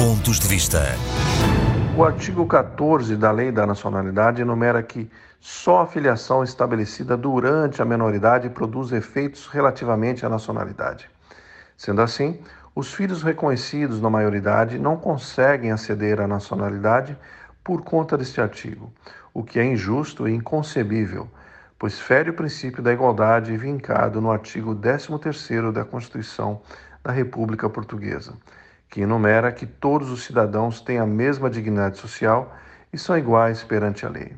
Pontos de Vista. O artigo 14 da Lei da Nacionalidade enumera que só a filiação estabelecida durante a menoridade produz efeitos relativamente à nacionalidade. Sendo assim, os filhos reconhecidos na maioridade não conseguem aceder à nacionalidade por conta deste artigo, o que é injusto e inconcebível, pois fere o princípio da igualdade vincado no artigo 13º da Constituição da República Portuguesa, que enumera que todos os cidadãos têm a mesma dignidade social e são iguais perante a lei.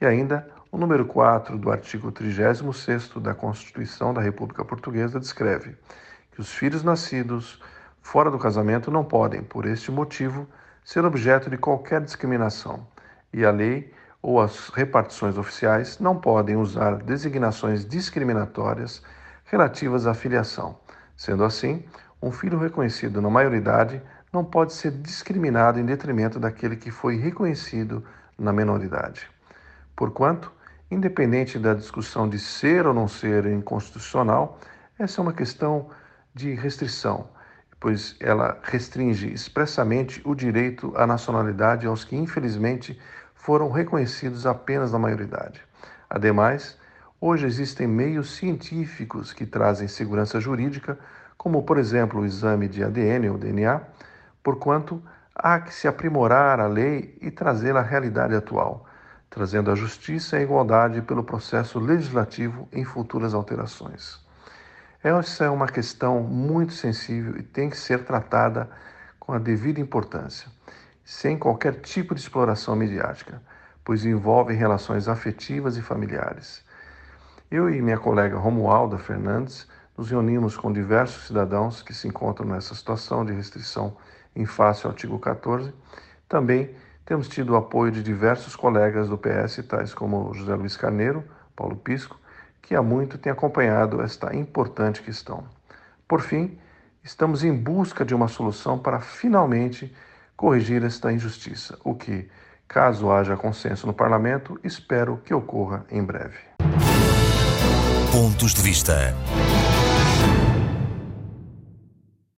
E ainda, o número 4 do artigo 36º da Constituição da República Portuguesa descreve que os filhos nascidos fora do casamento não podem, por este motivo, ser objeto de qualquer discriminação, e a lei ou as repartições oficiais não podem usar designações discriminatórias relativas à filiação. Sendo assim, um filho reconhecido na maioridade não pode ser discriminado em detrimento daquele que foi reconhecido na menoridade. Porquanto, independente da discussão de ser ou não ser inconstitucional, essa é uma questão de restrição, pois ela restringe expressamente o direito à nacionalidade aos que, infelizmente, foram reconhecidos apenas na maioridade. Ademais, hoje existem meios científicos que trazem segurança jurídica como por exemplo o exame de ADN ou DNA, porquanto há que se aprimorar a lei e trazê-la à realidade atual, trazendo a justiça e a igualdade pelo processo legislativo em futuras alterações. Essa é uma questão muito sensível e tem que ser tratada com a devida importância, sem qualquer tipo de exploração midiática, pois envolve relações afetivas e familiares. Eu e minha colega Romualda Fernandes nos reunimos com diversos cidadãos que se encontram nessa situação de restrição em face ao artigo 14. Também temos tido o apoio de diversos colegas do PS, tais como José Luiz Carneiro, Paulo Pisco, que há muito têm acompanhado esta importante questão. Por fim, estamos em busca de uma solução para finalmente corrigir esta injustiça, o que, caso haja consenso no parlamento, espero que ocorra em breve. Pontos de Vista.